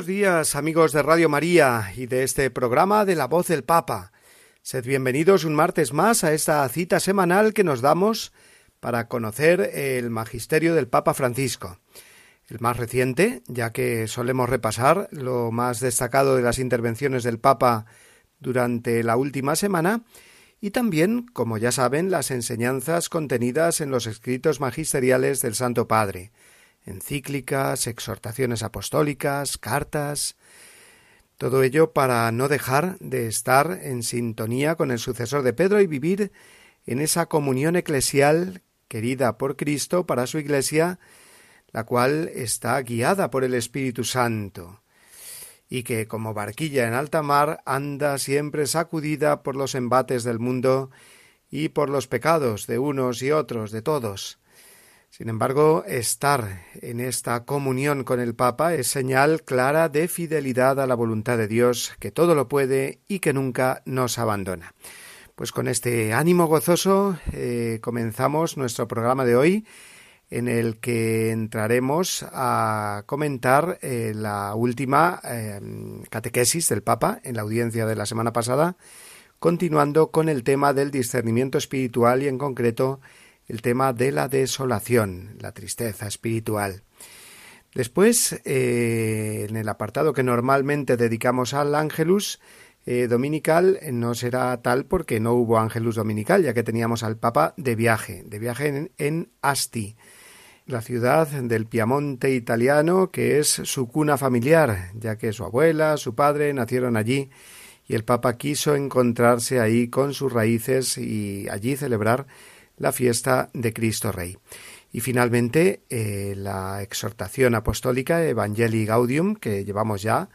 Buenos días amigos de Radio María y de este programa de la voz del Papa. Sed bienvenidos un martes más a esta cita semanal que nos damos para conocer el magisterio del Papa Francisco. El más reciente, ya que solemos repasar lo más destacado de las intervenciones del Papa durante la última semana y también, como ya saben, las enseñanzas contenidas en los escritos magisteriales del Santo Padre encíclicas, exhortaciones apostólicas, cartas, todo ello para no dejar de estar en sintonía con el sucesor de Pedro y vivir en esa comunión eclesial querida por Cristo para su Iglesia, la cual está guiada por el Espíritu Santo, y que como barquilla en alta mar anda siempre sacudida por los embates del mundo y por los pecados de unos y otros, de todos, sin embargo, estar en esta comunión con el Papa es señal clara de fidelidad a la voluntad de Dios, que todo lo puede y que nunca nos abandona. Pues con este ánimo gozoso eh, comenzamos nuestro programa de hoy, en el que entraremos a comentar eh, la última eh, catequesis del Papa en la audiencia de la semana pasada, continuando con el tema del discernimiento espiritual y en concreto el tema de la desolación, la tristeza espiritual. Después, eh, en el apartado que normalmente dedicamos al Ángelus eh, Dominical, no será tal porque no hubo Ángelus Dominical, ya que teníamos al Papa de viaje, de viaje en Asti, la ciudad del Piamonte italiano, que es su cuna familiar, ya que su abuela, su padre nacieron allí, y el Papa quiso encontrarse ahí con sus raíces y allí celebrar la fiesta de Cristo Rey. Y finalmente eh, la exhortación apostólica Evangelii Gaudium, que llevamos ya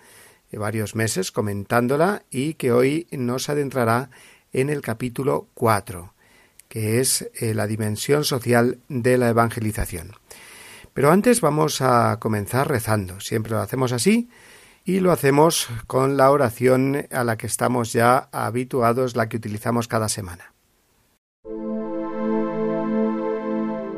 eh, varios meses comentándola y que hoy nos adentrará en el capítulo 4, que es eh, la dimensión social de la evangelización. Pero antes vamos a comenzar rezando. Siempre lo hacemos así y lo hacemos con la oración a la que estamos ya habituados, la que utilizamos cada semana.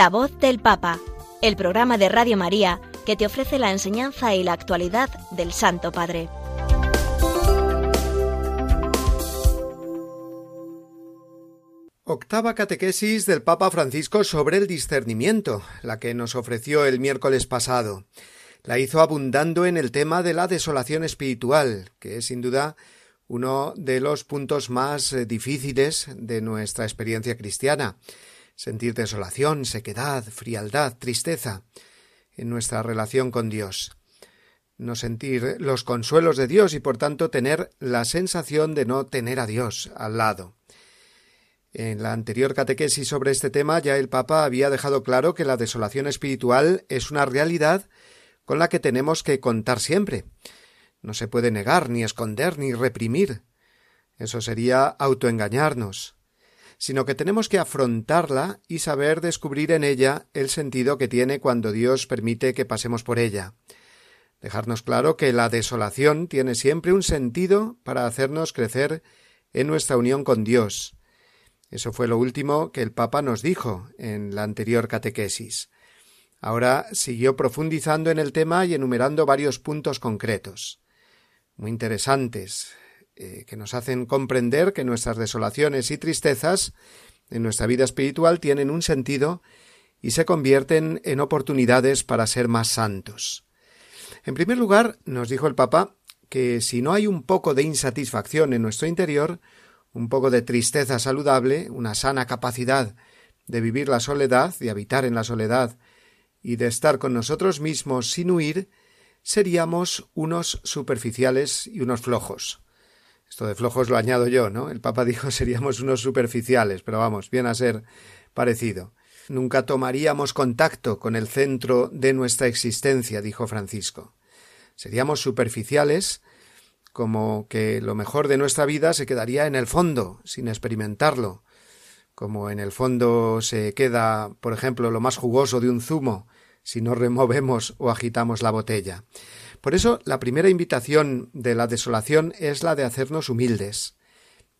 La voz del Papa, el programa de Radio María que te ofrece la enseñanza y la actualidad del Santo Padre. Octava catequesis del Papa Francisco sobre el discernimiento, la que nos ofreció el miércoles pasado. La hizo abundando en el tema de la desolación espiritual, que es sin duda uno de los puntos más eh, difíciles de nuestra experiencia cristiana sentir desolación, sequedad, frialdad, tristeza en nuestra relación con Dios. No sentir los consuelos de Dios y por tanto tener la sensación de no tener a Dios al lado. En la anterior catequesis sobre este tema ya el Papa había dejado claro que la desolación espiritual es una realidad con la que tenemos que contar siempre. no se puede negar, ni esconder, ni reprimir. Eso sería autoengañarnos, sino que tenemos que afrontarla y saber descubrir en ella el sentido que tiene cuando Dios permite que pasemos por ella. Dejarnos claro que la desolación tiene siempre un sentido para hacernos crecer en nuestra unión con Dios. Eso fue lo último que el Papa nos dijo en la anterior catequesis. Ahora siguió profundizando en el tema y enumerando varios puntos concretos, muy interesantes, eh, que nos hacen comprender que nuestras desolaciones y tristezas en nuestra vida espiritual tienen un sentido y se convierten en oportunidades para ser más santos. En primer lugar, nos dijo el Papa que si no hay un poco de insatisfacción en nuestro interior, un poco de tristeza saludable, una sana capacidad de vivir la soledad, de habitar en la soledad y de estar con nosotros mismos sin huir, seríamos unos superficiales y unos flojos. Esto de flojos lo añado yo, ¿no? El Papa dijo seríamos unos superficiales, pero vamos, viene a ser parecido. Nunca tomaríamos contacto con el centro de nuestra existencia, dijo Francisco. Seríamos superficiales, como que lo mejor de nuestra vida se quedaría en el fondo, sin experimentarlo, como en el fondo se queda, por ejemplo, lo más jugoso de un zumo, si no removemos o agitamos la botella. Por eso, la primera invitación de la desolación es la de hacernos humildes.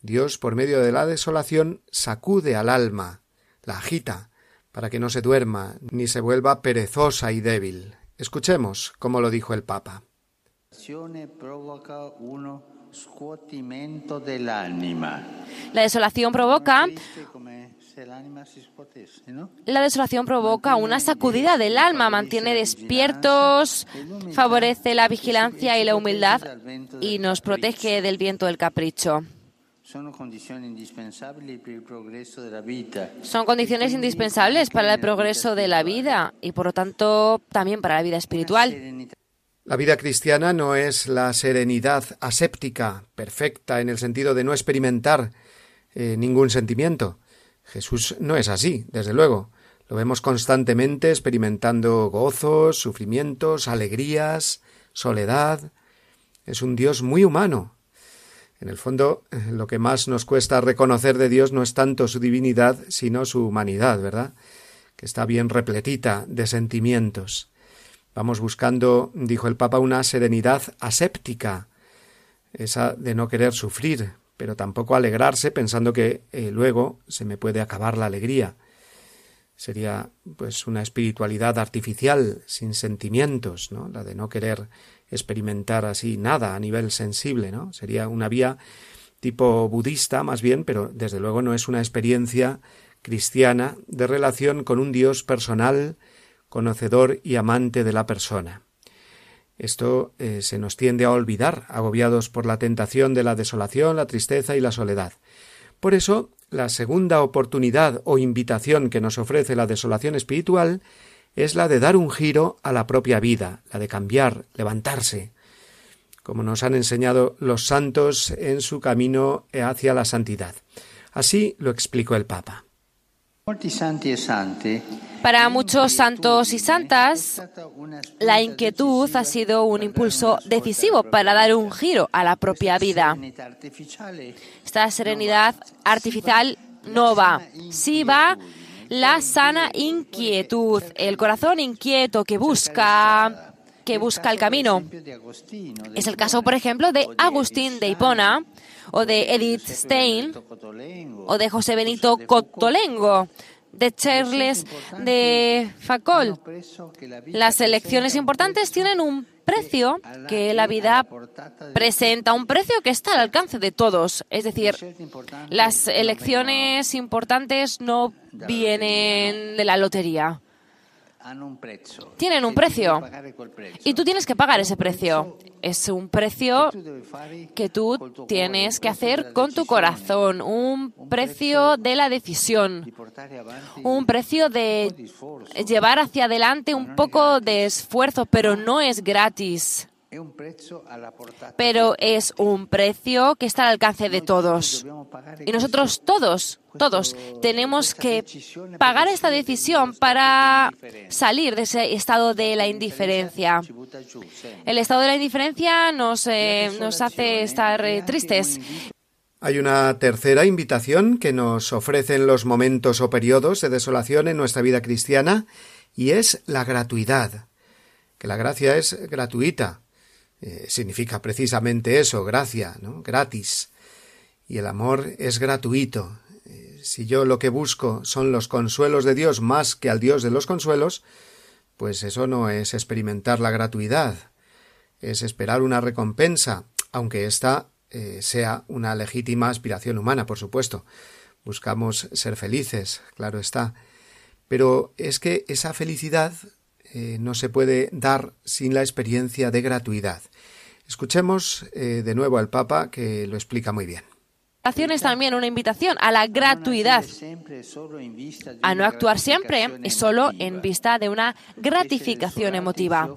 Dios, por medio de la desolación, sacude al alma, la agita, para que no se duerma ni se vuelva perezosa y débil. Escuchemos cómo lo dijo el Papa. La desolación provoca la desolación provoca una sacudida del alma, mantiene despiertos, favorece la vigilancia y la humildad y nos protege del viento del capricho. Son condiciones indispensables para el progreso de la vida y por lo tanto también para la vida espiritual. La vida cristiana no es la serenidad aséptica, perfecta, en el sentido de no experimentar eh, ningún sentimiento. Jesús no es así, desde luego. Lo vemos constantemente experimentando gozos, sufrimientos, alegrías, soledad. Es un Dios muy humano. En el fondo, lo que más nos cuesta reconocer de Dios no es tanto su divinidad, sino su humanidad, ¿verdad? Que está bien repletita de sentimientos. Vamos buscando, dijo el Papa, una serenidad aséptica, esa de no querer sufrir, pero tampoco alegrarse pensando que eh, luego se me puede acabar la alegría. Sería pues una espiritualidad artificial, sin sentimientos, ¿no? La de no querer experimentar así nada a nivel sensible, ¿no? Sería una vía tipo budista más bien, pero desde luego no es una experiencia cristiana de relación con un Dios personal, conocedor y amante de la persona. Esto eh, se nos tiende a olvidar, agobiados por la tentación de la desolación, la tristeza y la soledad. Por eso, la segunda oportunidad o invitación que nos ofrece la desolación espiritual es la de dar un giro a la propia vida, la de cambiar, levantarse, como nos han enseñado los santos en su camino hacia la santidad. Así lo explicó el Papa. Para muchos santos y santas, la inquietud ha sido un impulso decisivo para dar un giro a la propia vida. Esta serenidad artificial no va. Sí va la sana inquietud, el corazón inquieto que busca que busca el camino. Es el caso, por ejemplo, de Agustín de Hipona, o de Edith Stein, o de José Benito Cotolengo, de Charles de Facol. Las elecciones importantes tienen un precio que la vida presenta, un precio que está al alcance de todos. Es decir, las elecciones importantes no vienen de la lotería tienen un precio. y tú tienes que pagar ese precio. Es un precio que tú tienes que hacer con tu corazón, un precio de la decisión, un precio de llevar hacia adelante un poco de esfuerzo, pero no es gratis. pero es un precio que está al alcance de todos. Y nosotros todos, todos, tenemos que pagar esta decisión para salir de ese estado de la indiferencia. El estado de la indiferencia nos, eh, nos hace estar eh, tristes. Hay una tercera invitación que nos ofrecen los momentos o periodos de desolación en nuestra vida cristiana y es la gratuidad. Que la gracia es gratuita. Eh, significa precisamente eso, gracia, gratis. Y el amor es gratuito. Si yo lo que busco son los consuelos de Dios más que al Dios de los consuelos, pues eso no es experimentar la gratuidad, es esperar una recompensa, aunque ésta eh, sea una legítima aspiración humana, por supuesto. Buscamos ser felices, claro está. Pero es que esa felicidad eh, no se puede dar sin la experiencia de gratuidad. Escuchemos eh, de nuevo al Papa que lo explica muy bien es también una invitación a la gratuidad, a no actuar siempre y solo en vista de una gratificación emotiva.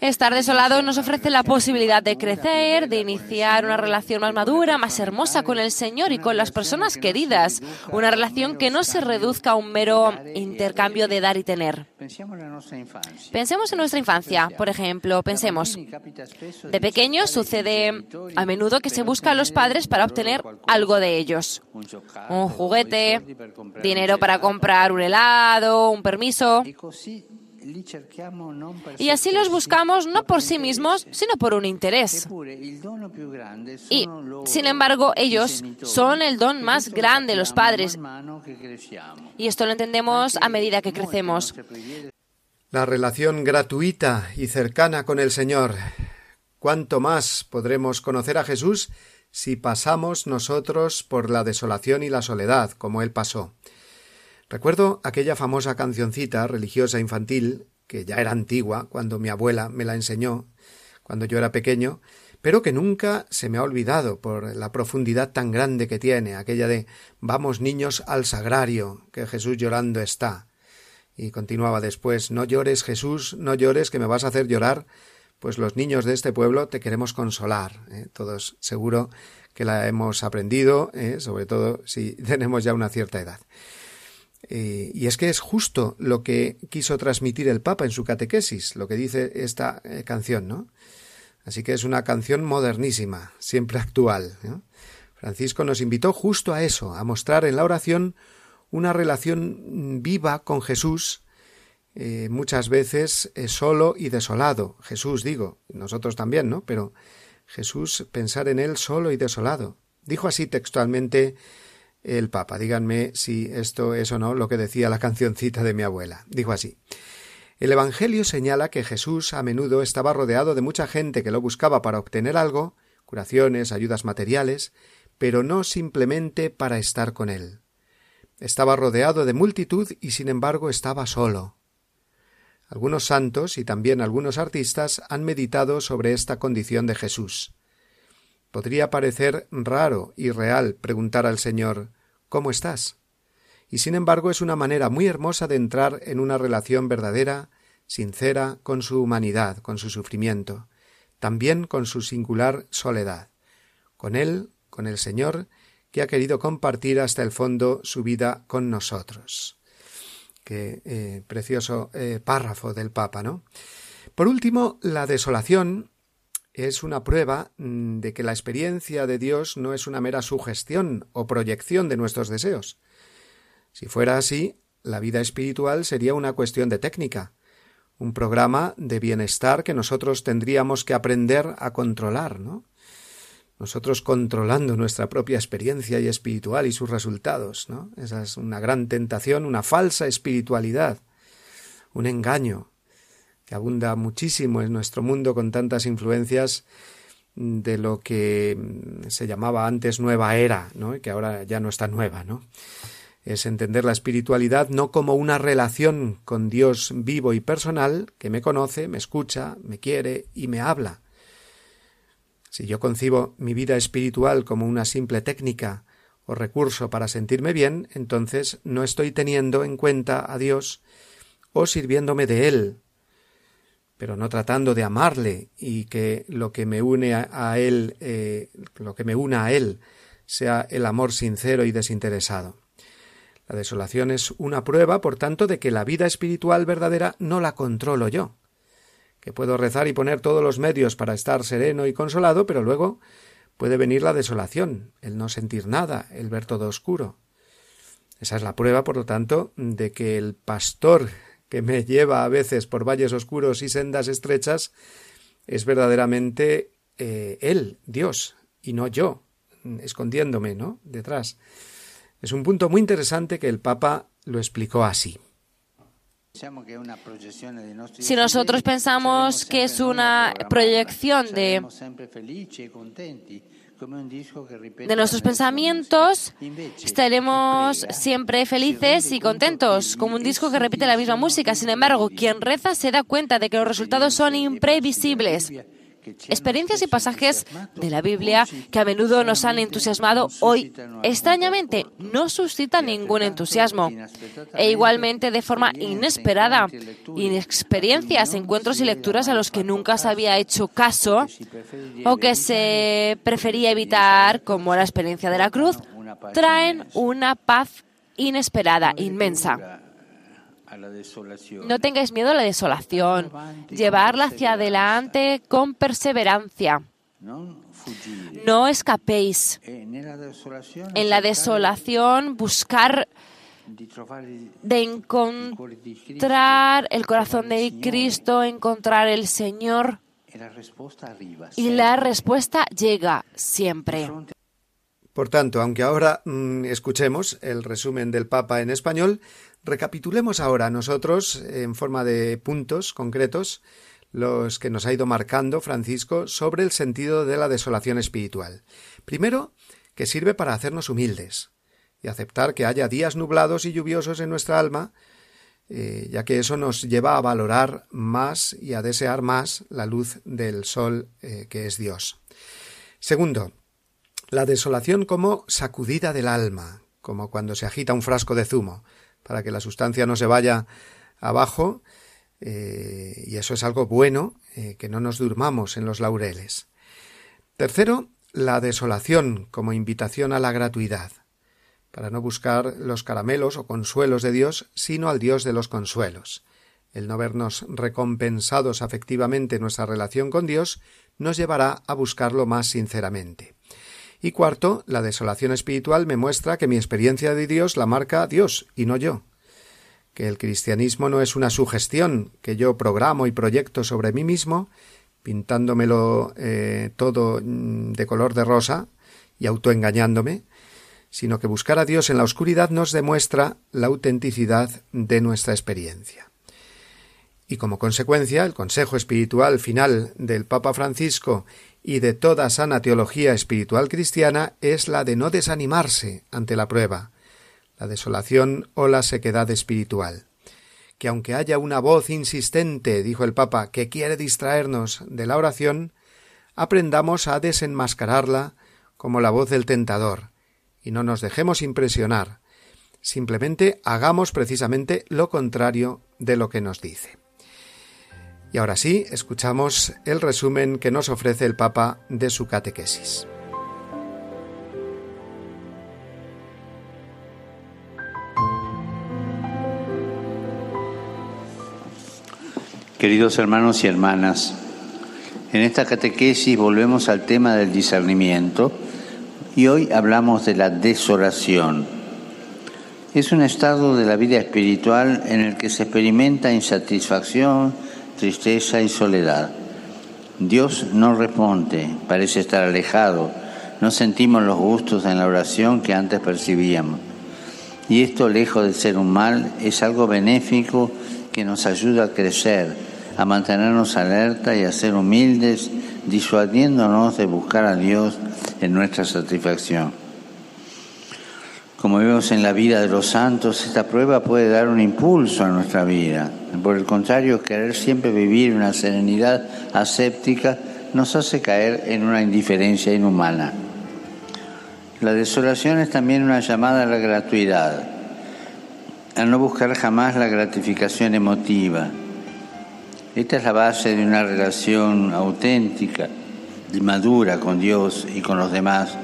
Estar desolado nos ofrece la posibilidad de crecer, de iniciar una relación más madura, más hermosa con el Señor y con las personas queridas, una relación que no se reduzca a un mero intercambio de dar y tener. Pensemos en nuestra infancia, por ejemplo, pensemos, de pequeños sucede a menudo que se busca a los padres para obtener algo de ellos. Un juguete, dinero para comprar un helado, un permiso. Y así los buscamos no por sí mismos, sino por un interés. Y, sin embargo, ellos son el don más grande, los padres. Y esto lo entendemos a medida que crecemos. La relación gratuita y cercana con el Señor. ¿Cuánto más podremos conocer a Jesús si pasamos nosotros por la desolación y la soledad, como él pasó. Recuerdo aquella famosa cancioncita religiosa infantil, que ya era antigua cuando mi abuela me la enseñó, cuando yo era pequeño, pero que nunca se me ha olvidado por la profundidad tan grande que tiene, aquella de Vamos niños al sagrario, que Jesús llorando está. Y continuaba después No llores, Jesús, no llores, que me vas a hacer llorar, pues los niños de este pueblo te queremos consolar. ¿eh? Todos seguro que la hemos aprendido, ¿eh? sobre todo si tenemos ya una cierta edad. Eh, y es que es justo lo que quiso transmitir el Papa en su catequesis, lo que dice esta canción, ¿no? Así que es una canción modernísima, siempre actual. Francisco nos invitó justo a eso, a mostrar en la oración una relación viva con Jesús, eh, muchas veces es solo y desolado. Jesús, digo, nosotros también, ¿no? Pero Jesús, pensar en él solo y desolado. Dijo así textualmente el Papa. Díganme si esto es o no lo que decía la cancioncita de mi abuela. Dijo así. El Evangelio señala que Jesús a menudo estaba rodeado de mucha gente que lo buscaba para obtener algo, curaciones, ayudas materiales, pero no simplemente para estar con él. Estaba rodeado de multitud y sin embargo estaba solo. Algunos santos y también algunos artistas han meditado sobre esta condición de Jesús. Podría parecer raro y real preguntar al Señor ¿Cómo estás? Y sin embargo es una manera muy hermosa de entrar en una relación verdadera, sincera, con su humanidad, con su sufrimiento, también con su singular soledad, con Él, con el Señor, que ha querido compartir hasta el fondo su vida con nosotros. Qué eh, precioso eh, párrafo del Papa, ¿no? Por último, la desolación es una prueba mm, de que la experiencia de Dios no es una mera sugestión o proyección de nuestros deseos. Si fuera así, la vida espiritual sería una cuestión de técnica, un programa de bienestar que nosotros tendríamos que aprender a controlar, ¿no? Nosotros controlando nuestra propia experiencia y espiritual y sus resultados, ¿no? Esa es una gran tentación, una falsa espiritualidad, un engaño que abunda muchísimo en nuestro mundo con tantas influencias de lo que se llamaba antes nueva era, ¿no? que ahora ya no está nueva, ¿no? Es entender la espiritualidad no como una relación con Dios vivo y personal que me conoce, me escucha, me quiere y me habla, si yo concibo mi vida espiritual como una simple técnica o recurso para sentirme bien, entonces no estoy teniendo en cuenta a Dios o sirviéndome de Él. pero no tratando de amarle y que lo que me une a, él, eh, lo que me una a él, sea el amor sincero y desinteresado. La desolación es una prueba, por tanto, de que la vida espiritual verdadera no la controlo yo, que puedo rezar y poner todos los medios para estar sereno y consolado, pero luego puede venir la desolación, el no sentir nada, el ver todo oscuro. Esa es la prueba, por lo tanto, de que el pastor que me lleva a veces por valles oscuros y sendas estrechas, es verdaderamente eh, Él, Dios, y no yo, escondiéndome, ¿no? Detrás. Es un punto muy interesante que el Papa lo explicó así. Si nosotros pensamos que es una proyección de de nuestros pensamientos, estaremos siempre felices y contentos, como un disco que repite la misma música. Sin embargo, quien reza se da cuenta de que los resultados son imprevisibles. Experiencias y pasajes de la Biblia que a menudo nos han entusiasmado hoy, extrañamente, no suscitan ningún entusiasmo. E igualmente, de forma inesperada, inexperiencias, encuentros y lecturas a los que nunca se había hecho caso o que se prefería evitar, como la experiencia de la cruz, traen una paz inesperada, inmensa. No tengáis miedo a la desolación. Llevarla hacia adelante con perseverancia. No escapéis. En la desolación buscar de encontrar el corazón de Cristo, encontrar el Señor. Y la respuesta llega siempre. Por tanto, aunque ahora mm, escuchemos el resumen del Papa en español, Recapitulemos ahora nosotros, en forma de puntos concretos, los que nos ha ido marcando Francisco sobre el sentido de la desolación espiritual. Primero, que sirve para hacernos humildes y aceptar que haya días nublados y lluviosos en nuestra alma, eh, ya que eso nos lleva a valorar más y a desear más la luz del sol eh, que es Dios. Segundo, la desolación como sacudida del alma, como cuando se agita un frasco de zumo para que la sustancia no se vaya abajo, eh, y eso es algo bueno, eh, que no nos durmamos en los laureles. Tercero, la desolación como invitación a la gratuidad, para no buscar los caramelos o consuelos de Dios, sino al Dios de los consuelos. El no vernos recompensados afectivamente en nuestra relación con Dios nos llevará a buscarlo más sinceramente. Y cuarto, la desolación espiritual me muestra que mi experiencia de Dios la marca Dios y no yo. Que el cristianismo no es una sugestión que yo programo y proyecto sobre mí mismo, pintándomelo eh, todo mm, de color de rosa y autoengañándome, sino que buscar a Dios en la oscuridad nos demuestra la autenticidad de nuestra experiencia. Y como consecuencia, el consejo espiritual final del Papa Francisco y de toda sana teología espiritual cristiana es la de no desanimarse ante la prueba, la desolación o la sequedad espiritual. Que aunque haya una voz insistente, dijo el Papa, que quiere distraernos de la oración, aprendamos a desenmascararla como la voz del tentador, y no nos dejemos impresionar, simplemente hagamos precisamente lo contrario de lo que nos dice. Y ahora sí, escuchamos el resumen que nos ofrece el Papa de su catequesis. Queridos hermanos y hermanas, en esta catequesis volvemos al tema del discernimiento y hoy hablamos de la desolación. Es un estado de la vida espiritual en el que se experimenta insatisfacción, tristeza y soledad. Dios no responde, parece estar alejado, no sentimos los gustos en la oración que antes percibíamos. Y esto, lejos de ser un mal, es algo benéfico que nos ayuda a crecer, a mantenernos alerta y a ser humildes, disuadiéndonos de buscar a Dios en nuestra satisfacción. Como vemos en la vida de los santos, esta prueba puede dar un impulso a nuestra vida. Por el contrario, querer siempre vivir una serenidad aséptica nos hace caer en una indiferencia inhumana. La desolación es también una llamada a la gratuidad, a no buscar jamás la gratificación emotiva. Esta es la base de una relación auténtica y madura con Dios y con los demás.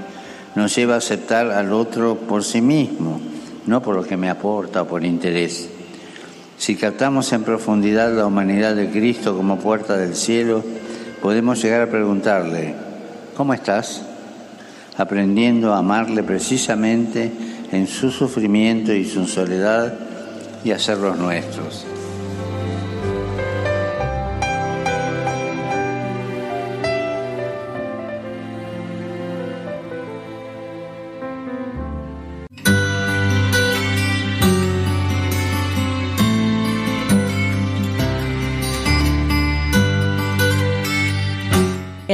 Nos lleva a aceptar al otro por sí mismo, no por lo que me aporta o por interés. Si captamos en profundidad la humanidad de Cristo como puerta del cielo, podemos llegar a preguntarle, ¿cómo estás? Aprendiendo a amarle precisamente en su sufrimiento y su soledad y hacerlos nuestros.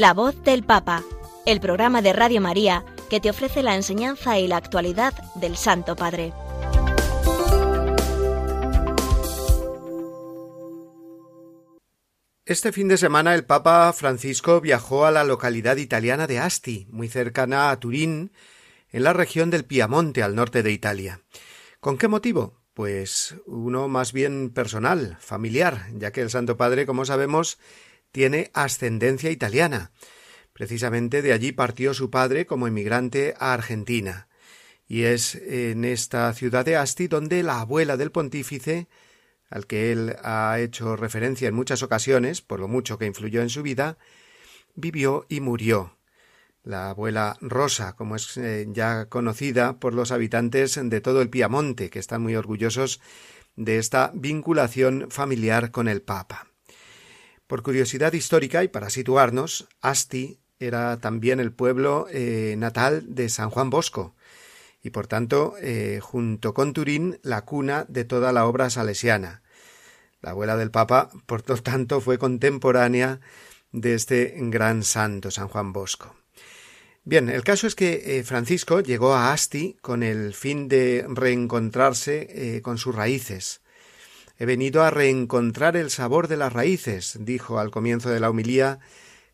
La voz del Papa, el programa de Radio María que te ofrece la enseñanza y la actualidad del Santo Padre. Este fin de semana el Papa Francisco viajó a la localidad italiana de Asti, muy cercana a Turín, en la región del Piamonte, al norte de Italia. ¿Con qué motivo? Pues uno más bien personal, familiar, ya que el Santo Padre, como sabemos, tiene ascendencia italiana. Precisamente de allí partió su padre como emigrante a Argentina. Y es en esta ciudad de Asti donde la abuela del pontífice, al que él ha hecho referencia en muchas ocasiones, por lo mucho que influyó en su vida, vivió y murió. La abuela Rosa, como es eh, ya conocida por los habitantes de todo el Piamonte, que están muy orgullosos de esta vinculación familiar con el Papa. Por curiosidad histórica y para situarnos, Asti era también el pueblo eh, natal de San Juan Bosco y por tanto, eh, junto con Turín, la cuna de toda la obra salesiana. La abuela del Papa, por lo tanto, fue contemporánea de este gran santo, San Juan Bosco. Bien, el caso es que eh, Francisco llegó a Asti con el fin de reencontrarse con sus raíces, He venido a reencontrar el sabor de las raíces, dijo al comienzo de la homilía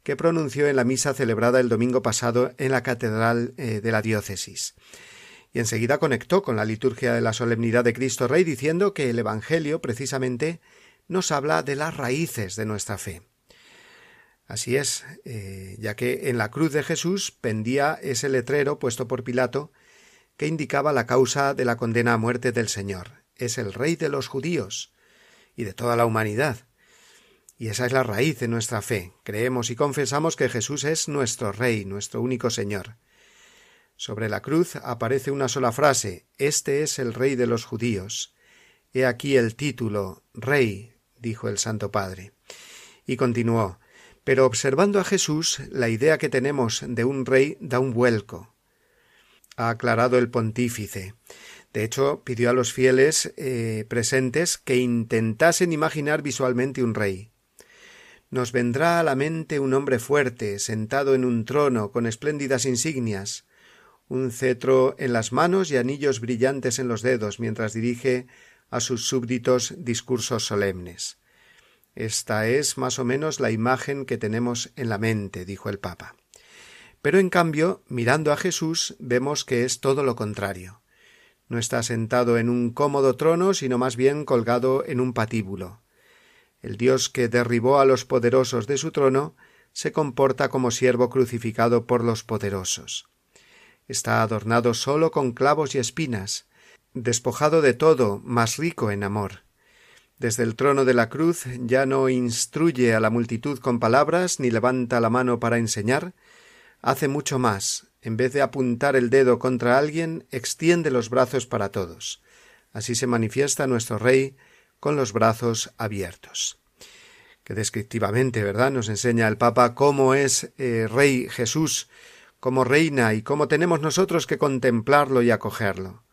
que pronunció en la misa celebrada el domingo pasado en la catedral eh, de la diócesis. Y enseguida conectó con la liturgia de la solemnidad de Cristo Rey diciendo que el Evangelio precisamente nos habla de las raíces de nuestra fe. Así es, eh, ya que en la cruz de Jesús pendía ese letrero puesto por Pilato que indicaba la causa de la condena a muerte del Señor. Es el Rey de los judíos y de toda la humanidad. Y esa es la raíz de nuestra fe. Creemos y confesamos que Jesús es nuestro Rey, nuestro único Señor. Sobre la cruz aparece una sola frase Este es el Rey de los judíos. He aquí el título Rey, dijo el Santo Padre. Y continuó Pero observando a Jesús, la idea que tenemos de un rey da un vuelco. Ha aclarado el pontífice. De hecho, pidió a los fieles eh, presentes que intentasen imaginar visualmente un rey. Nos vendrá a la mente un hombre fuerte, sentado en un trono, con espléndidas insignias, un cetro en las manos y anillos brillantes en los dedos, mientras dirige a sus súbditos discursos solemnes. Esta es más o menos la imagen que tenemos en la mente, dijo el Papa. Pero en cambio, mirando a Jesús, vemos que es todo lo contrario. No está sentado en un cómodo trono, sino más bien colgado en un patíbulo. El Dios que derribó a los poderosos de su trono se comporta como siervo crucificado por los poderosos. Está adornado sólo con clavos y espinas, despojado de todo, más rico en amor. Desde el trono de la cruz ya no instruye a la multitud con palabras ni levanta la mano para enseñar, hace mucho más, en vez de apuntar el dedo contra alguien, extiende los brazos para todos. Así se manifiesta nuestro Rey con los brazos abiertos. Que descriptivamente, ¿verdad?, nos enseña el Papa cómo es eh, Rey Jesús, cómo reina y cómo tenemos nosotros que contemplarlo y acogerlo.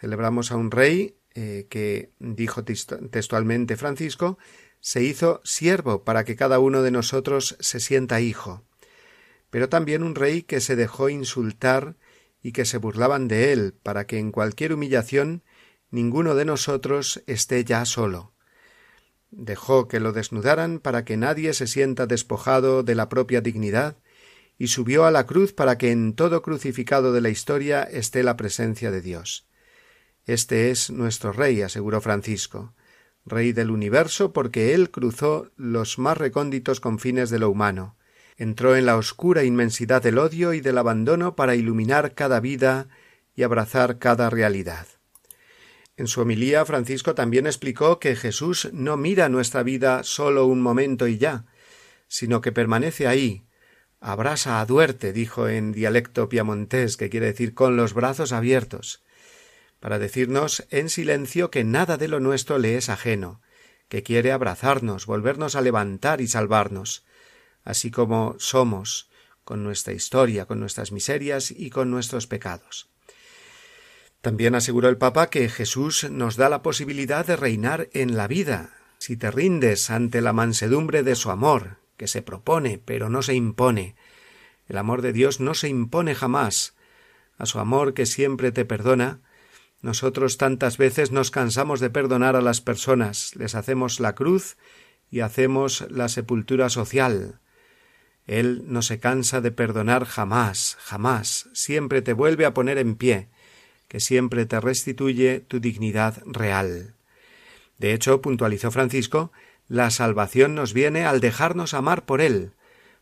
Celebramos a un Rey eh, que, dijo textualmente Francisco, se hizo siervo para que cada uno de nosotros se sienta hijo, pero también un rey que se dejó insultar y que se burlaban de él, para que en cualquier humillación ninguno de nosotros esté ya solo. Dejó que lo desnudaran para que nadie se sienta despojado de la propia dignidad, y subió a la cruz para que en todo crucificado de la historia esté la presencia de Dios. Este es nuestro Rey, aseguró Francisco, Rey del universo porque Él cruzó los más recónditos confines de lo humano, entró en la oscura inmensidad del odio y del abandono para iluminar cada vida y abrazar cada realidad. En su homilía Francisco también explicó que Jesús no mira nuestra vida solo un momento y ya, sino que permanece ahí, abrasa a duerte, dijo en dialecto piamontés, que quiere decir con los brazos abiertos, para decirnos en silencio que nada de lo nuestro le es ajeno, que quiere abrazarnos, volvernos a levantar y salvarnos, así como somos, con nuestra historia, con nuestras miserias y con nuestros pecados. También aseguró el Papa que Jesús nos da la posibilidad de reinar en la vida, si te rindes ante la mansedumbre de su amor, que se propone, pero no se impone. El amor de Dios no se impone jamás. A su amor que siempre te perdona, nosotros tantas veces nos cansamos de perdonar a las personas, les hacemos la cruz y hacemos la sepultura social. Él no se cansa de perdonar jamás, jamás, siempre te vuelve a poner en pie, que siempre te restituye tu dignidad real. De hecho, puntualizó Francisco, la salvación nos viene al dejarnos amar por Él,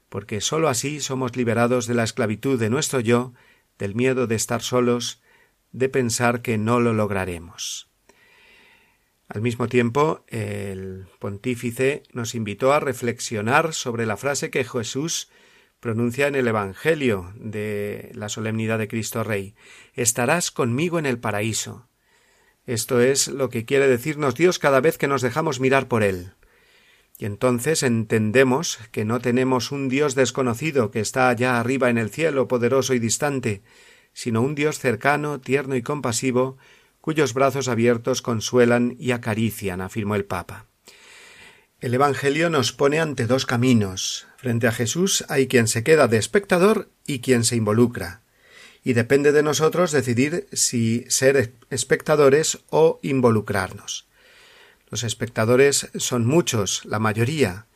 porque sólo así somos liberados de la esclavitud de nuestro yo, del miedo de estar solos, de pensar que no lo lograremos. Al mismo tiempo, el pontífice nos invitó a reflexionar sobre la frase que Jesús pronuncia en el Evangelio de la solemnidad de Cristo Rey Estarás conmigo en el paraíso. Esto es lo que quiere decirnos Dios cada vez que nos dejamos mirar por Él. Y entonces entendemos que no tenemos un Dios desconocido que está allá arriba en el cielo, poderoso y distante, sino un Dios cercano, tierno y compasivo, cuyos brazos abiertos consuelan y acarician, afirmó el Papa. El Evangelio nos pone ante dos caminos. Frente a Jesús hay quien se queda de espectador y quien se involucra. Y depende de nosotros decidir si ser espectadores o involucrarnos. Los espectadores son muchos, la mayoría.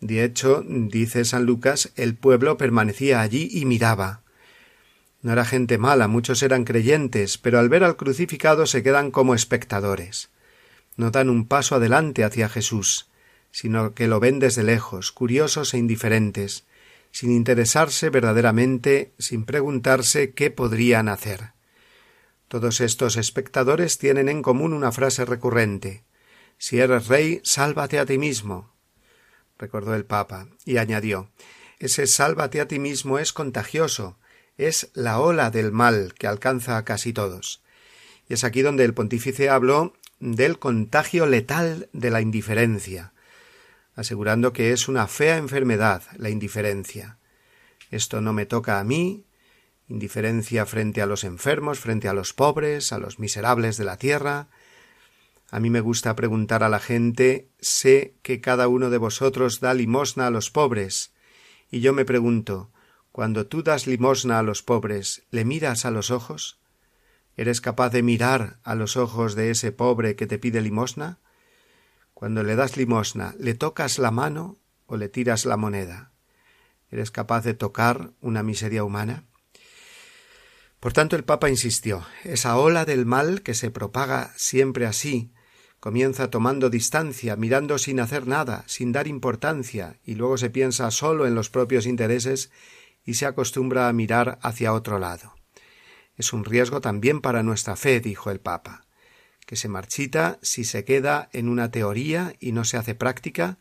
De hecho, dice San Lucas, el pueblo permanecía allí y miraba. No era gente mala, muchos eran creyentes, pero al ver al crucificado se quedan como espectadores. No dan un paso adelante hacia Jesús sino que lo ven desde lejos, curiosos e indiferentes, sin interesarse verdaderamente, sin preguntarse qué podrían hacer. Todos estos espectadores tienen en común una frase recurrente Si eres rey, sálvate a ti mismo. recordó el Papa, y añadió Ese sálvate a ti mismo es contagioso, es la ola del mal que alcanza a casi todos. Y es aquí donde el pontífice habló del contagio letal de la indiferencia, asegurando que es una fea enfermedad la indiferencia. Esto no me toca a mí, indiferencia frente a los enfermos, frente a los pobres, a los miserables de la tierra. A mí me gusta preguntar a la gente sé que cada uno de vosotros da limosna a los pobres, y yo me pregunto cuando tú das limosna a los pobres, ¿le miras a los ojos? ¿Eres capaz de mirar a los ojos de ese pobre que te pide limosna? Cuando le das limosna, ¿le tocas la mano o le tiras la moneda? ¿Eres capaz de tocar una miseria humana? Por tanto, el Papa insistió esa ola del mal que se propaga siempre así, comienza tomando distancia, mirando sin hacer nada, sin dar importancia, y luego se piensa solo en los propios intereses y se acostumbra a mirar hacia otro lado. Es un riesgo también para nuestra fe, dijo el Papa que se marchita si se queda en una teoría y no se hace práctica,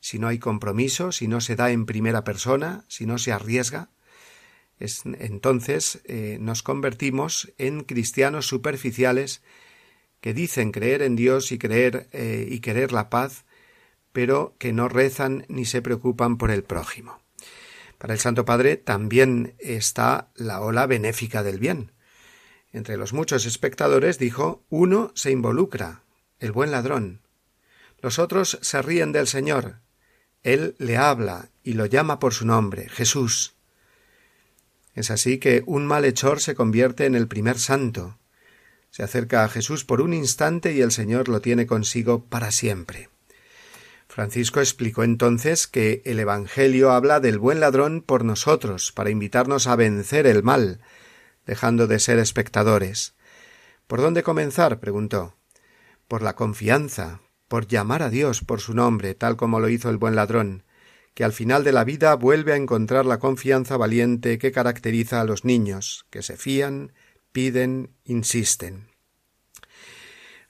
si no hay compromiso, si no se da en primera persona, si no se arriesga, es, entonces eh, nos convertimos en cristianos superficiales que dicen creer en Dios y creer eh, y querer la paz, pero que no rezan ni se preocupan por el prójimo. Para el Santo Padre también está la ola benéfica del bien. Entre los muchos espectadores, dijo, uno se involucra, el buen ladrón. Los otros se ríen del Señor. Él le habla y lo llama por su nombre, Jesús. Es así que un malhechor se convierte en el primer santo. Se acerca a Jesús por un instante y el Señor lo tiene consigo para siempre. Francisco explicó entonces que el Evangelio habla del buen ladrón por nosotros, para invitarnos a vencer el mal, dejando de ser espectadores. ¿Por dónde comenzar? preguntó. Por la confianza, por llamar a Dios por su nombre, tal como lo hizo el buen ladrón, que al final de la vida vuelve a encontrar la confianza valiente que caracteriza a los niños, que se fían, piden, insisten.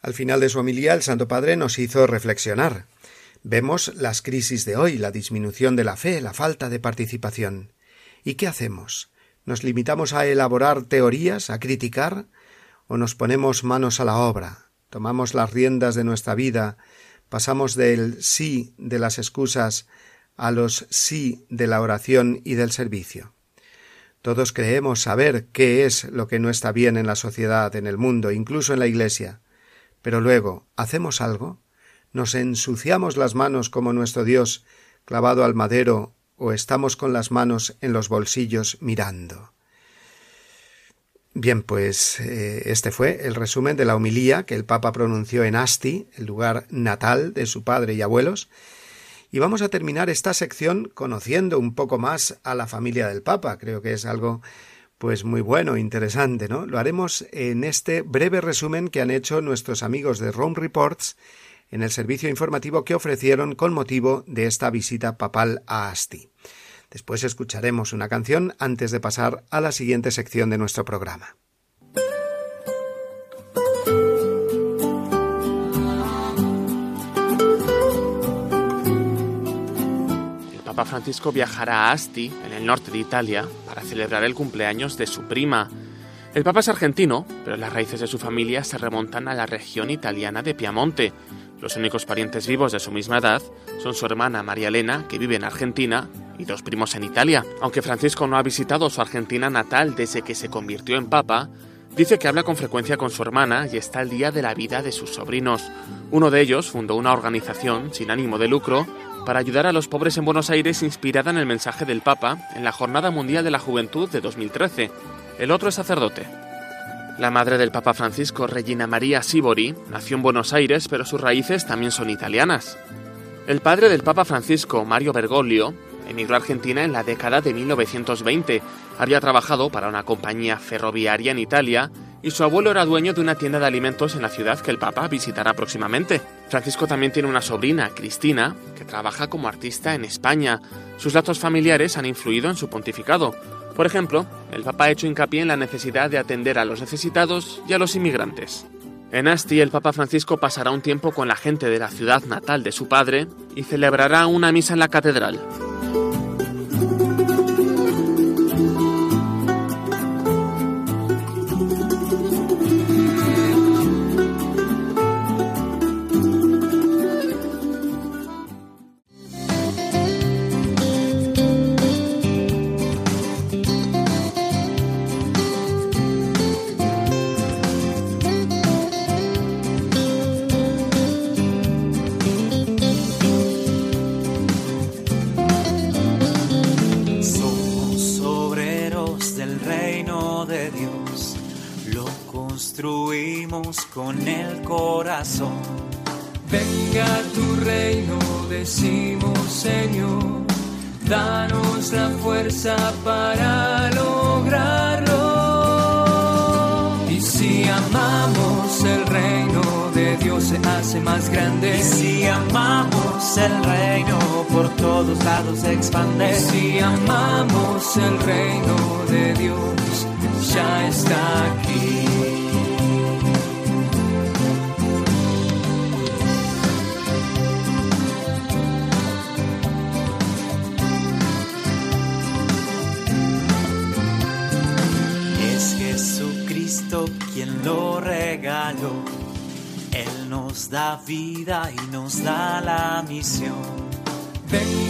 Al final de su homilía el Santo Padre nos hizo reflexionar. Vemos las crisis de hoy, la disminución de la fe, la falta de participación. ¿Y qué hacemos? ¿Nos limitamos a elaborar teorías, a criticar? ¿O nos ponemos manos a la obra, tomamos las riendas de nuestra vida, pasamos del sí de las excusas a los sí de la oración y del servicio. Todos creemos saber qué es lo que no está bien en la sociedad, en el mundo, incluso en la Iglesia. Pero luego, ¿hacemos algo? ¿Nos ensuciamos las manos como nuestro Dios clavado al madero o estamos con las manos en los bolsillos mirando? Bien, pues eh, este fue el resumen de la homilía que el Papa pronunció en Asti, el lugar natal de su padre y abuelos, y vamos a terminar esta sección conociendo un poco más a la familia del Papa. Creo que es algo pues muy bueno, interesante, ¿no? Lo haremos en este breve resumen que han hecho nuestros amigos de Rome Reports en el servicio informativo que ofrecieron con motivo de esta visita papal a Asti. Después escucharemos una canción antes de pasar a la siguiente sección de nuestro programa. El Papa Francisco viajará a Asti, en el norte de Italia, para celebrar el cumpleaños de su prima. El Papa es argentino, pero las raíces de su familia se remontan a la región italiana de Piamonte. Los únicos parientes vivos de su misma edad son su hermana María Elena, que vive en Argentina, y dos primos en Italia. Aunque Francisco no ha visitado su Argentina natal desde que se convirtió en papa, dice que habla con frecuencia con su hermana y está al día de la vida de sus sobrinos. Uno de ellos fundó una organización sin ánimo de lucro para ayudar a los pobres en Buenos Aires inspirada en el mensaje del Papa en la Jornada Mundial de la Juventud de 2013. El otro es sacerdote. La madre del Papa Francisco, Regina María Sibori, nació en Buenos Aires, pero sus raíces también son italianas. El padre del Papa Francisco, Mario Bergoglio, emigró a Argentina en la década de 1920. Había trabajado para una compañía ferroviaria en Italia y su abuelo era dueño de una tienda de alimentos en la ciudad que el Papa visitará próximamente. Francisco también tiene una sobrina, Cristina, que trabaja como artista en España. Sus datos familiares han influido en su pontificado. Por ejemplo, el Papa ha hecho hincapié en la necesidad de atender a los necesitados y a los inmigrantes. En Asti, el Papa Francisco pasará un tiempo con la gente de la ciudad natal de su padre y celebrará una misa en la catedral.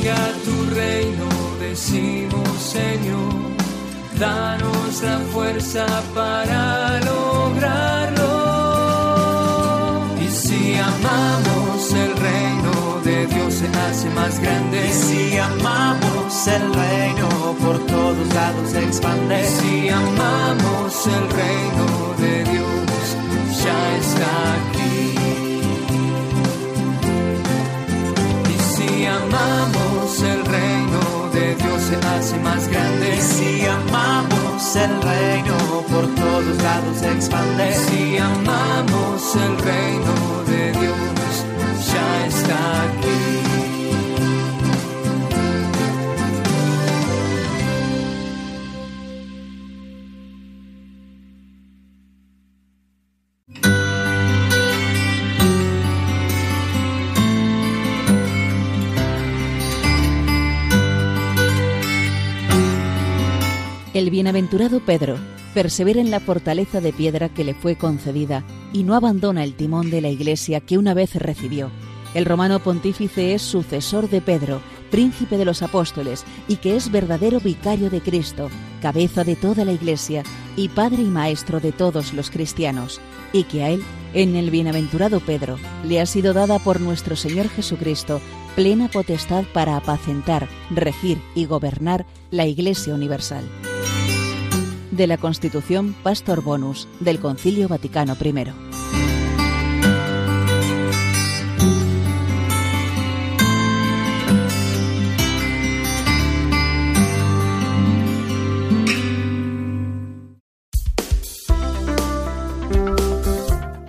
Venga tu reino, decimos Señor, danos la fuerza para lograrlo. Y si amamos el reino, más grande. Y si amamos el reino, por todos lados se expande. Y si amamos el reino de Dios, ya está aquí. Y si amamos se hace más grande. Y si amamos el reino, por todos lados se expande. Y si amamos el reino de Dios, ya está aquí. El bienaventurado Pedro persevera en la fortaleza de piedra que le fue concedida y no abandona el timón de la iglesia que una vez recibió. El romano pontífice es sucesor de Pedro, príncipe de los apóstoles, y que es verdadero vicario de Cristo, cabeza de toda la iglesia y padre y maestro de todos los cristianos, y que a él, en el bienaventurado Pedro, le ha sido dada por nuestro Señor Jesucristo plena potestad para apacentar, regir y gobernar la Iglesia Universal de la Constitución Pastor Bonus del Concilio Vaticano I.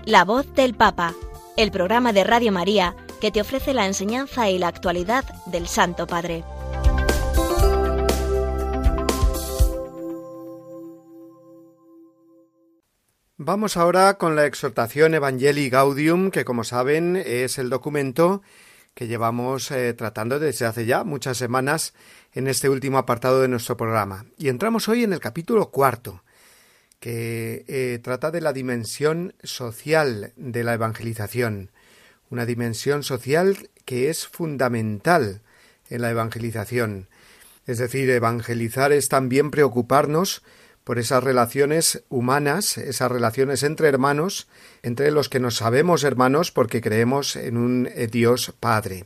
La voz del Papa, el programa de Radio María que te ofrece la enseñanza y la actualidad del Santo Padre. Vamos ahora con la exhortación Evangelii Gaudium, que como saben es el documento que llevamos eh, tratando desde hace ya muchas semanas en este último apartado de nuestro programa. Y entramos hoy en el capítulo cuarto, que eh, trata de la dimensión social de la evangelización, una dimensión social que es fundamental en la evangelización. Es decir, evangelizar es también preocuparnos por esas relaciones humanas, esas relaciones entre hermanos, entre los que nos sabemos hermanos porque creemos en un eh, Dios Padre.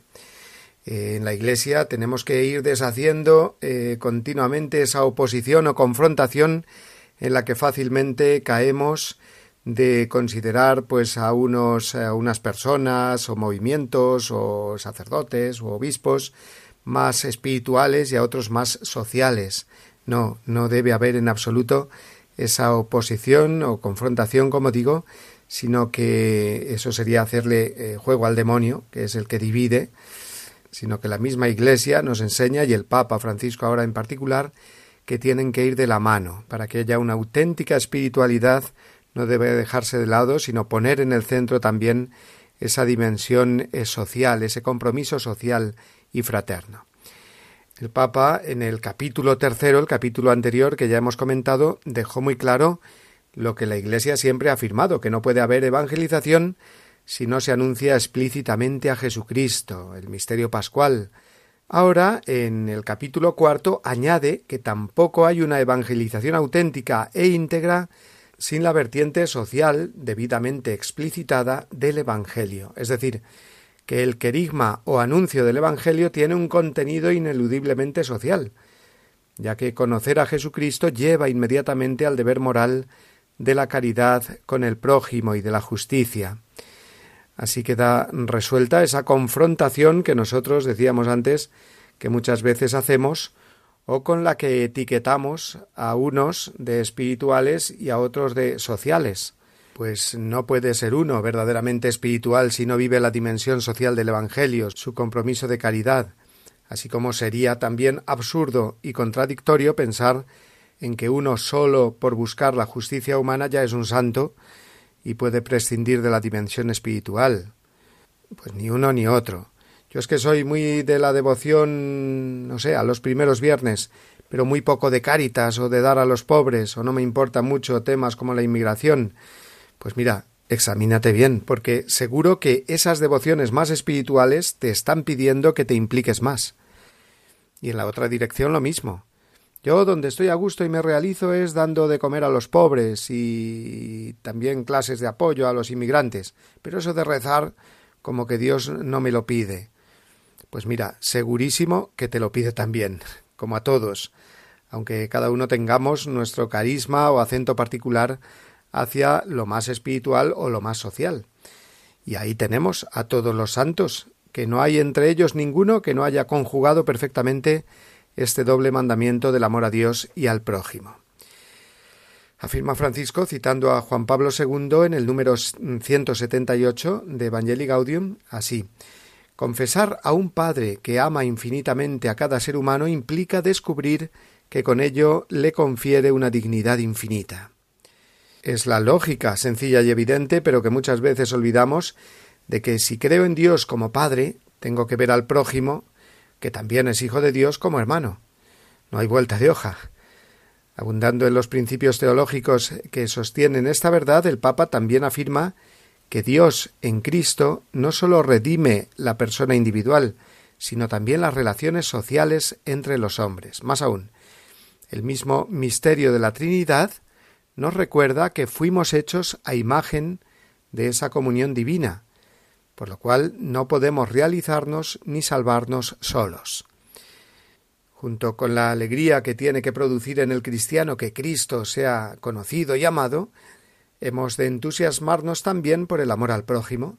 Eh, en la Iglesia tenemos que ir deshaciendo eh, continuamente esa oposición o confrontación en la que fácilmente caemos de considerar pues a unos a unas personas o movimientos o sacerdotes o obispos más espirituales y a otros más sociales no, no debe haber en absoluto esa oposición o confrontación, como digo, sino que eso sería hacerle eh, juego al demonio, que es el que divide, sino que la misma Iglesia nos enseña, y el Papa Francisco ahora en particular, que tienen que ir de la mano. Para que haya una auténtica espiritualidad no debe dejarse de lado, sino poner en el centro también esa dimensión eh, social, ese compromiso social y fraterno. El Papa, en el capítulo tercero, el capítulo anterior que ya hemos comentado, dejó muy claro lo que la Iglesia siempre ha afirmado, que no puede haber evangelización si no se anuncia explícitamente a Jesucristo, el misterio pascual. Ahora, en el capítulo cuarto, añade que tampoco hay una evangelización auténtica e íntegra sin la vertiente social debidamente explicitada del Evangelio, es decir, que el querigma o anuncio del Evangelio tiene un contenido ineludiblemente social, ya que conocer a Jesucristo lleva inmediatamente al deber moral de la caridad con el prójimo y de la justicia. Así queda resuelta esa confrontación que nosotros decíamos antes que muchas veces hacemos o con la que etiquetamos a unos de espirituales y a otros de sociales pues no puede ser uno verdaderamente espiritual si no vive la dimensión social del Evangelio, su compromiso de caridad, así como sería también absurdo y contradictorio pensar en que uno solo por buscar la justicia humana ya es un santo y puede prescindir de la dimensión espiritual. Pues ni uno ni otro. Yo es que soy muy de la devoción, no sé, a los primeros viernes, pero muy poco de cáritas o de dar a los pobres, o no me importan mucho temas como la inmigración. Pues mira, examínate bien, porque seguro que esas devociones más espirituales te están pidiendo que te impliques más. Y en la otra dirección lo mismo. Yo donde estoy a gusto y me realizo es dando de comer a los pobres y también clases de apoyo a los inmigrantes, pero eso de rezar como que Dios no me lo pide. Pues mira, segurísimo que te lo pide también, como a todos, aunque cada uno tengamos nuestro carisma o acento particular hacia lo más espiritual o lo más social. Y ahí tenemos a todos los santos, que no hay entre ellos ninguno que no haya conjugado perfectamente este doble mandamiento del amor a Dios y al prójimo. Afirma Francisco, citando a Juan Pablo II en el número 178 de Evangelii Gaudium, así Confesar a un Padre que ama infinitamente a cada ser humano implica descubrir que con ello le confiere una dignidad infinita. Es la lógica, sencilla y evidente, pero que muchas veces olvidamos de que si creo en Dios como Padre, tengo que ver al prójimo, que también es hijo de Dios, como hermano. No hay vuelta de hoja. Abundando en los principios teológicos que sostienen esta verdad, el Papa también afirma que Dios en Cristo no sólo redime la persona individual, sino también las relaciones sociales entre los hombres. Más aún, el mismo misterio de la Trinidad nos recuerda que fuimos hechos a imagen de esa comunión divina, por lo cual no podemos realizarnos ni salvarnos solos. Junto con la alegría que tiene que producir en el cristiano que Cristo sea conocido y amado, Hemos de entusiasmarnos también por el amor al prójimo,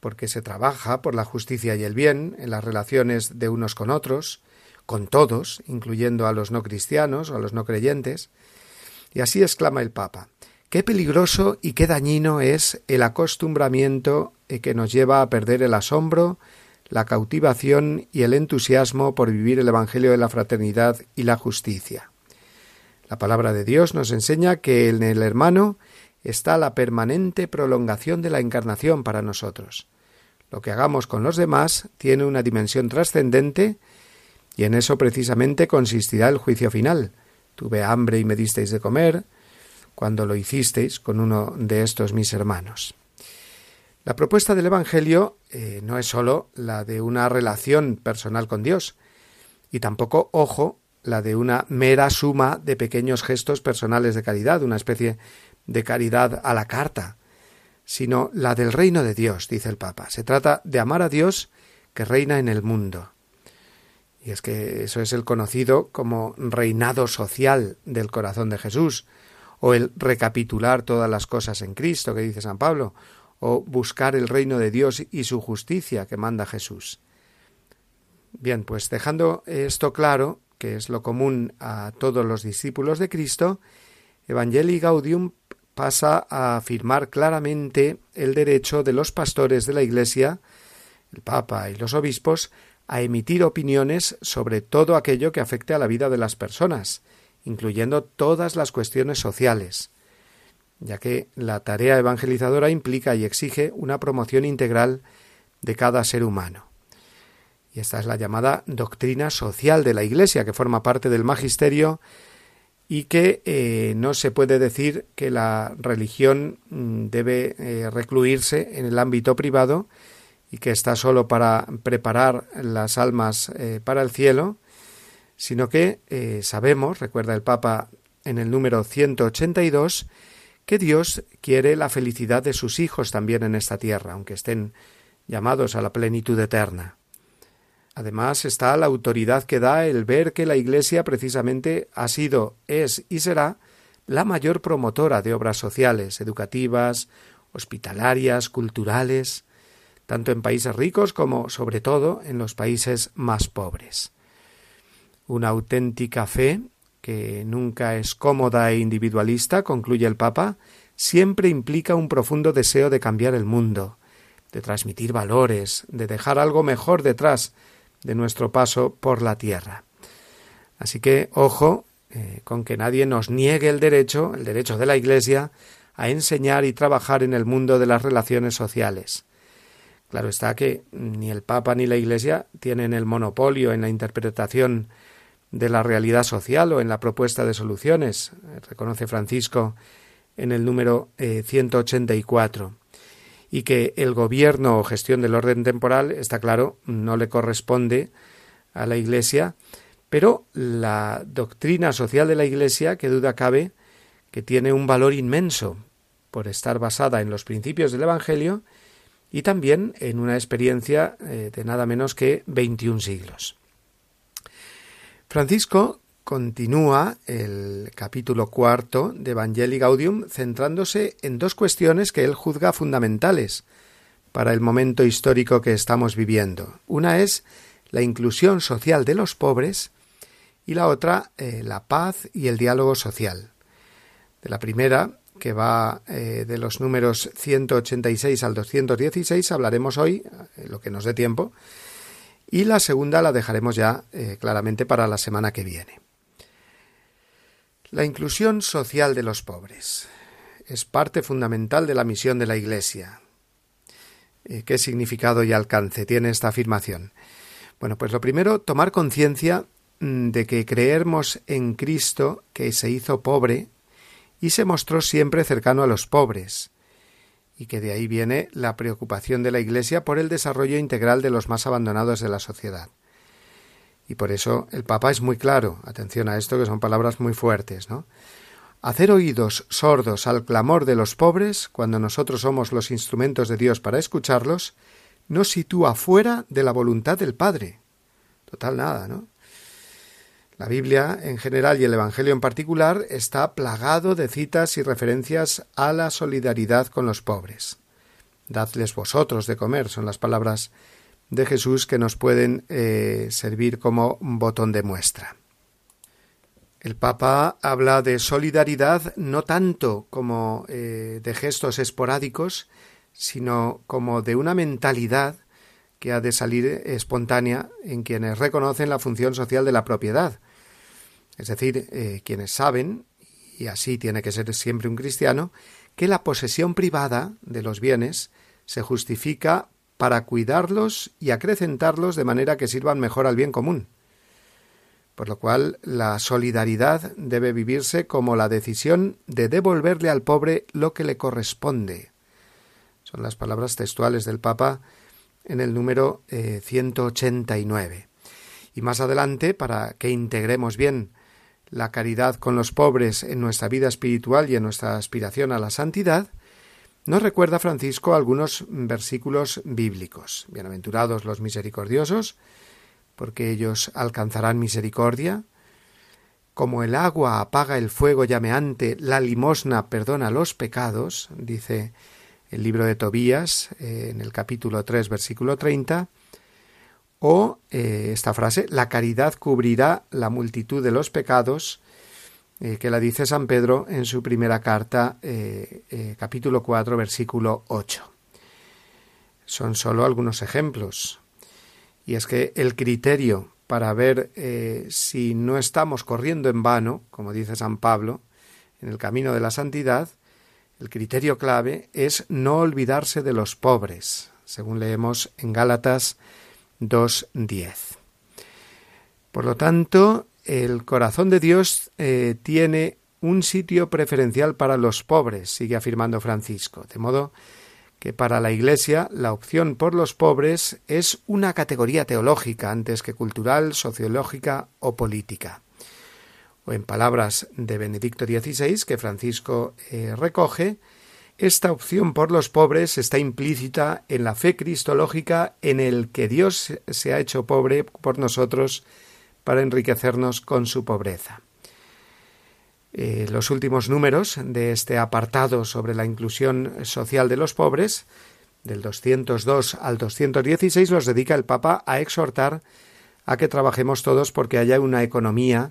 porque se trabaja por la justicia y el bien en las relaciones de unos con otros, con todos, incluyendo a los no cristianos o a los no creyentes. Y así exclama el Papa Qué peligroso y qué dañino es el acostumbramiento que nos lleva a perder el asombro, la cautivación y el entusiasmo por vivir el Evangelio de la fraternidad y la justicia. La palabra de Dios nos enseña que en el hermano está la permanente prolongación de la encarnación para nosotros. Lo que hagamos con los demás tiene una dimensión trascendente y en eso precisamente consistirá el juicio final. Tuve hambre y me disteis de comer, cuando lo hicisteis con uno de estos mis hermanos. La propuesta del Evangelio eh, no es sólo la de una relación personal con Dios, y tampoco, ojo, la de una mera suma de pequeños gestos personales de caridad, una especie de caridad a la carta, sino la del reino de Dios, dice el Papa. Se trata de amar a Dios que reina en el mundo. Y es que eso es el conocido como reinado social del corazón de Jesús, o el recapitular todas las cosas en Cristo, que dice San Pablo, o buscar el reino de Dios y su justicia que manda Jesús. Bien, pues dejando esto claro, que es lo común a todos los discípulos de Cristo, Evangelii Gaudium pasa a afirmar claramente el derecho de los pastores de la Iglesia, el Papa y los obispos, a emitir opiniones sobre todo aquello que afecte a la vida de las personas, incluyendo todas las cuestiones sociales, ya que la tarea evangelizadora implica y exige una promoción integral de cada ser humano. Y esta es la llamada doctrina social de la Iglesia, que forma parte del magisterio y que eh, no se puede decir que la religión mm, debe eh, recluirse en el ámbito privado y que está solo para preparar las almas eh, para el cielo, sino que sabemos, recuerda el Papa en el número 182, que Dios quiere la felicidad de sus hijos también en esta tierra, aunque estén llamados a la plenitud eterna. Además está la autoridad que da el ver que la Iglesia precisamente ha sido, es y será la mayor promotora de obras sociales, educativas, hospitalarias, culturales, tanto en países ricos como, sobre todo, en los países más pobres. Una auténtica fe, que nunca es cómoda e individualista, concluye el Papa, siempre implica un profundo deseo de cambiar el mundo, de transmitir valores, de dejar algo mejor detrás de nuestro paso por la tierra. Así que, ojo, eh, con que nadie nos niegue el derecho, el derecho de la Iglesia, a enseñar y trabajar en el mundo de las relaciones sociales. Claro está que ni el Papa ni la Iglesia tienen el monopolio en la interpretación de la realidad social o en la propuesta de soluciones, reconoce Francisco en el número 184 eh, y que el gobierno o gestión del orden temporal, está claro, no le corresponde a la Iglesia, pero la doctrina social de la Iglesia, que duda cabe, que tiene un valor inmenso por estar basada en los principios del Evangelio y también en una experiencia eh, de nada menos que 21 siglos. Francisco continúa el capítulo cuarto de Evangelii Gaudium centrándose en dos cuestiones que él juzga fundamentales para el momento histórico que estamos viviendo. Una es la inclusión social de los pobres y la otra eh, la paz y el diálogo social. De la primera, que va eh, de los números 186 al 216, hablaremos hoy, eh, lo que nos dé tiempo, y la segunda la dejaremos ya claramente para la semana que viene. La inclusión social de los pobres es parte fundamental de la misión de la Iglesia. Eh, ¿Qué significado y alcance tiene esta afirmación? Bueno, pues lo primero, tomar conciencia mm, de que creemos en Cristo que se hizo pobre y se mostró siempre cercano a los pobres, y que de ahí viene la preocupación de la Iglesia por el desarrollo integral de los más abandonados de la sociedad. Y por eso el Papa es muy claro, atención a esto que son palabras muy fuertes, ¿no? Hacer oídos sordos al clamor de los pobres, cuando nosotros somos los instrumentos de Dios para escucharlos, nos sitúa fuera de la voluntad del Padre. Total nada, ¿no? La Biblia en general y el Evangelio en particular está plagado de citas y referencias a la solidaridad con los pobres. Dadles vosotros de comer, son las palabras de Jesús que nos pueden eh, servir como botón de muestra. El Papa habla de solidaridad no tanto como eh, de gestos esporádicos, sino como de una mentalidad que ha de salir espontánea en quienes reconocen la función social de la propiedad. Es decir, eh, quienes saben, y así tiene que ser siempre un cristiano, que la posesión privada de los bienes se justifica para cuidarlos y acrecentarlos de manera que sirvan mejor al bien común. Por lo cual la solidaridad debe vivirse como la decisión de devolverle al pobre lo que le corresponde. Son las palabras textuales del Papa en el número 189. Eh, y más adelante, para que integremos bien la caridad con los pobres en nuestra vida espiritual y en nuestra aspiración a la santidad, nos recuerda Francisco algunos versículos bíblicos. Bienaventurados los misericordiosos, porque ellos alcanzarán misericordia. Como el agua apaga el fuego llameante, la limosna perdona los pecados, dice el libro de Tobías eh, en el capítulo 3, versículo 30. O eh, esta frase, la caridad cubrirá la multitud de los pecados, eh, que la dice San Pedro en su primera carta, eh, capítulo 4, versículo 8. Son solo algunos ejemplos. Y es que el criterio para ver si no estamos corriendo en vano, como dice San Pablo, en el camino de la santidad, el criterio clave es no olvidarse de los pobres, según leemos en Gálatas 2.10. Por lo tanto, el corazón de Dios eh, tiene un sitio preferencial para los pobres, sigue afirmando Francisco, de modo que para la Iglesia la opción por los pobres es una categoría teológica antes que cultural, sociológica o política. O en palabras de Benedicto XVI, que Francisco eh, recoge, esta opción por los pobres está implícita en la fe cristológica en el que Dios se ha hecho pobre por nosotros para enriquecernos con su pobreza. Eh, los últimos números de este apartado sobre la inclusión social de los pobres, del 202 al 216, los dedica el Papa a exhortar a que trabajemos todos porque haya una economía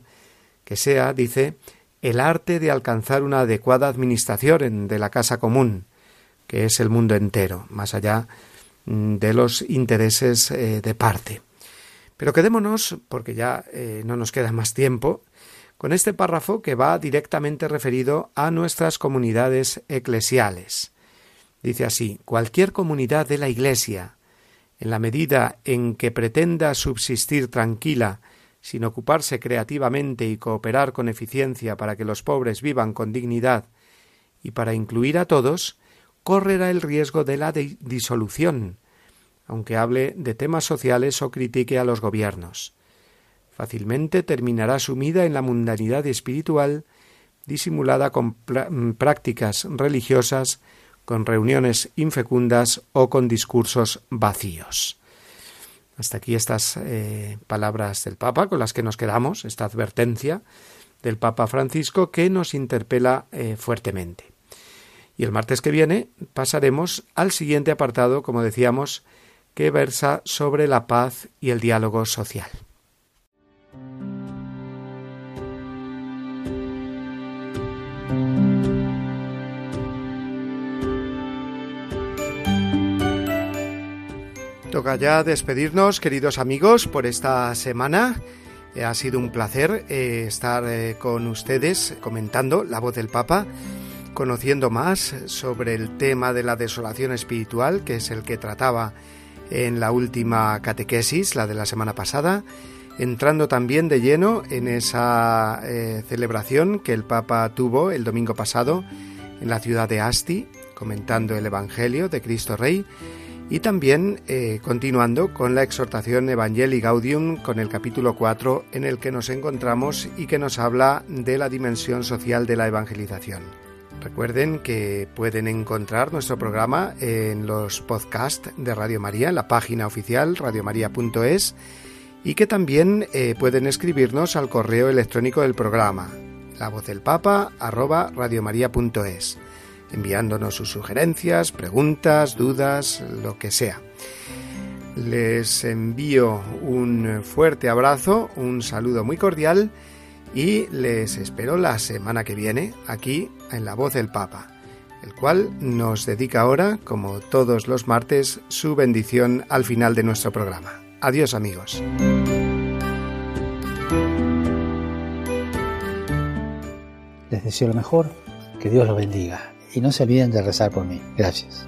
que sea, dice, el arte de alcanzar una adecuada administración de la casa común, que es el mundo entero, más allá mm, de los intereses eh, de parte. Pero quedémonos, porque ya eh, no nos queda más tiempo, con este párrafo que va directamente referido a nuestras comunidades eclesiales. Dice así, cualquier comunidad de la Iglesia, en la medida en que pretenda subsistir tranquila, sin ocuparse creativamente y cooperar con eficiencia para que los pobres vivan con dignidad y para incluir a todos, correrá el riesgo de la disolución, aunque hable de temas sociales o critique a los gobiernos. Fácilmente terminará sumida en la mundanidad espiritual, disimulada con mm, prácticas religiosas con reuniones infecundas o con discursos vacíos. Hasta aquí estas eh, palabras del Papa con las que nos quedamos, esta advertencia del Papa Francisco que nos interpela eh, fuertemente. Y el martes que viene pasaremos al siguiente apartado, como decíamos, que versa sobre la paz y el diálogo social. Toca ya despedirnos, queridos amigos, por esta semana. Eh, ha sido un placer eh, estar eh, con ustedes comentando la voz del Papa, conociendo más sobre el tema de la desolación espiritual, que es el que trataba en la última catequesis, la de la semana pasada, entrando también de lleno en esa celebración que el Papa tuvo el domingo pasado en la ciudad de Asti, comentando el Evangelio de Cristo Rey y también eh, continuando con la exhortación Evangelii Gaudium con el capítulo 4 en el que nos encontramos y que nos habla de la dimensión social de la evangelización. Recuerden que pueden encontrar nuestro programa en los podcasts de Radio María, en la página oficial radiomaria.es y que también eh, pueden escribirnos al correo electrónico del programa, la voz del papa arroba radiomaria.es enviándonos sus sugerencias, preguntas, dudas, lo que sea. Les envío un fuerte abrazo, un saludo muy cordial y les espero la semana que viene aquí en La Voz del Papa, el cual nos dedica ahora, como todos los martes, su bendición al final de nuestro programa. Adiós amigos. Les deseo lo mejor, que Dios los bendiga y no se olviden de rezar por mí. Gracias.